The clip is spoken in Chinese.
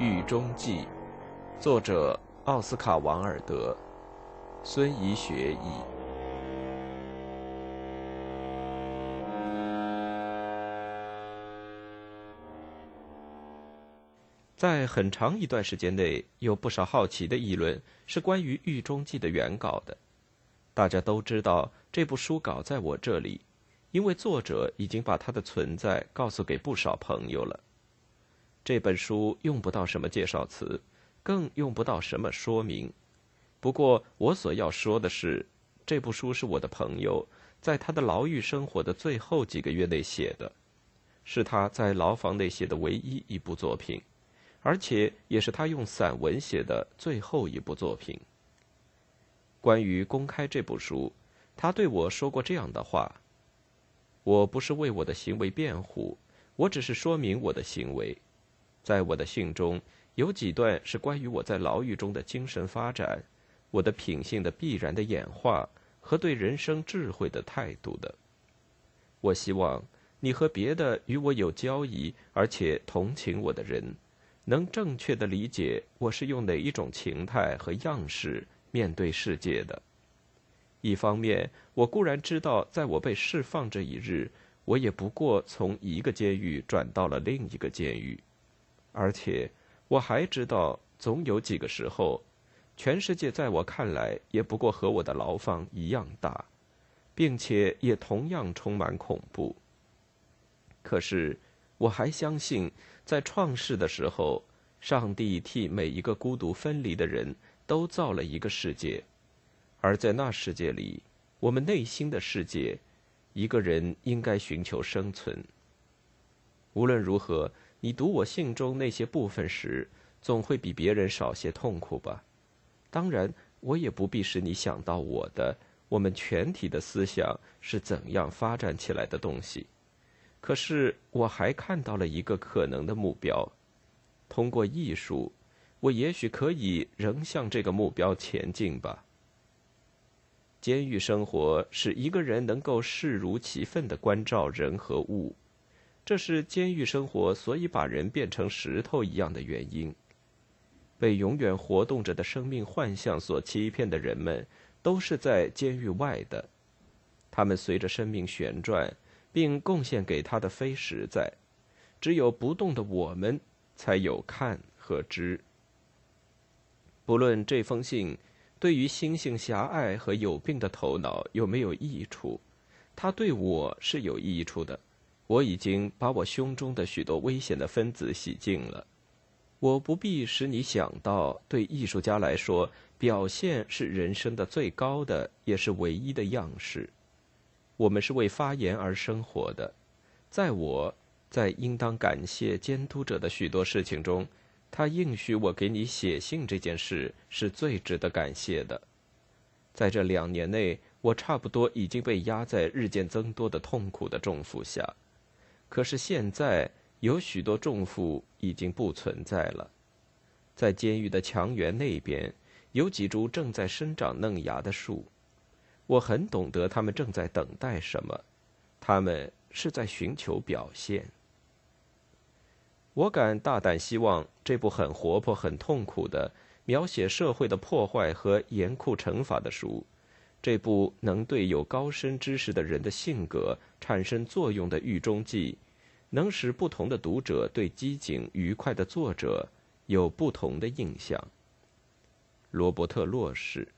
狱中记》，作者奥斯卡·王尔德，孙怡学译。在很长一段时间内，有不少好奇的议论是关于《狱中记》的原稿的。大家都知道这部书稿在我这里，因为作者已经把它的存在告诉给不少朋友了。这本书用不到什么介绍词，更用不到什么说明。不过，我所要说的是，这部书是我的朋友在他的牢狱生活的最后几个月内写的，是他在牢房内写的唯一一部作品。而且也是他用散文写的最后一部作品。关于公开这部书，他对我说过这样的话：“我不是为我的行为辩护，我只是说明我的行为。在我的信中有几段是关于我在牢狱中的精神发展、我的品性的必然的演化和对人生智慧的态度的。我希望你和别的与我有交谊而且同情我的人。”能正确的理解我是用哪一种情态和样式面对世界的。一方面，我固然知道，在我被释放这一日，我也不过从一个监狱转到了另一个监狱，而且我还知道，总有几个时候，全世界在我看来也不过和我的牢房一样大，并且也同样充满恐怖。可是，我还相信。在创世的时候，上帝替每一个孤独分离的人都造了一个世界，而在那世界里，我们内心的世界，一个人应该寻求生存。无论如何，你读我信中那些部分时，总会比别人少些痛苦吧？当然，我也不必使你想到我的，我们全体的思想是怎样发展起来的东西。可是，我还看到了一个可能的目标。通过艺术，我也许可以仍向这个目标前进吧。监狱生活使一个人能够视如其分的关照人和物，这是监狱生活所以把人变成石头一样的原因。被永远活动着的生命幻象所欺骗的人们，都是在监狱外的。他们随着生命旋转。并贡献给他的非实在，只有不动的我们才有看和知。不论这封信对于心性狭隘和有病的头脑有没有益处，它对我是有益处的。我已经把我胸中的许多危险的分子洗净了。我不必使你想到，对艺术家来说，表现是人生的最高的，也是唯一的样式。我们是为发言而生活的，在我，在应当感谢监督者的许多事情中，他应许我给你写信这件事是最值得感谢的。在这两年内，我差不多已经被压在日渐增多的痛苦的重负下，可是现在有许多重负已经不存在了。在监狱的墙垣那边，有几株正在生长嫩芽的树。我很懂得他们正在等待什么，他们是在寻求表现。我敢大胆希望这部很活泼、很痛苦的描写社会的破坏和严酷惩罚的书，这部能对有高深知识的人的性格产生作用的狱中记，能使不同的读者对机警愉快的作者有不同的印象。罗伯特·洛士。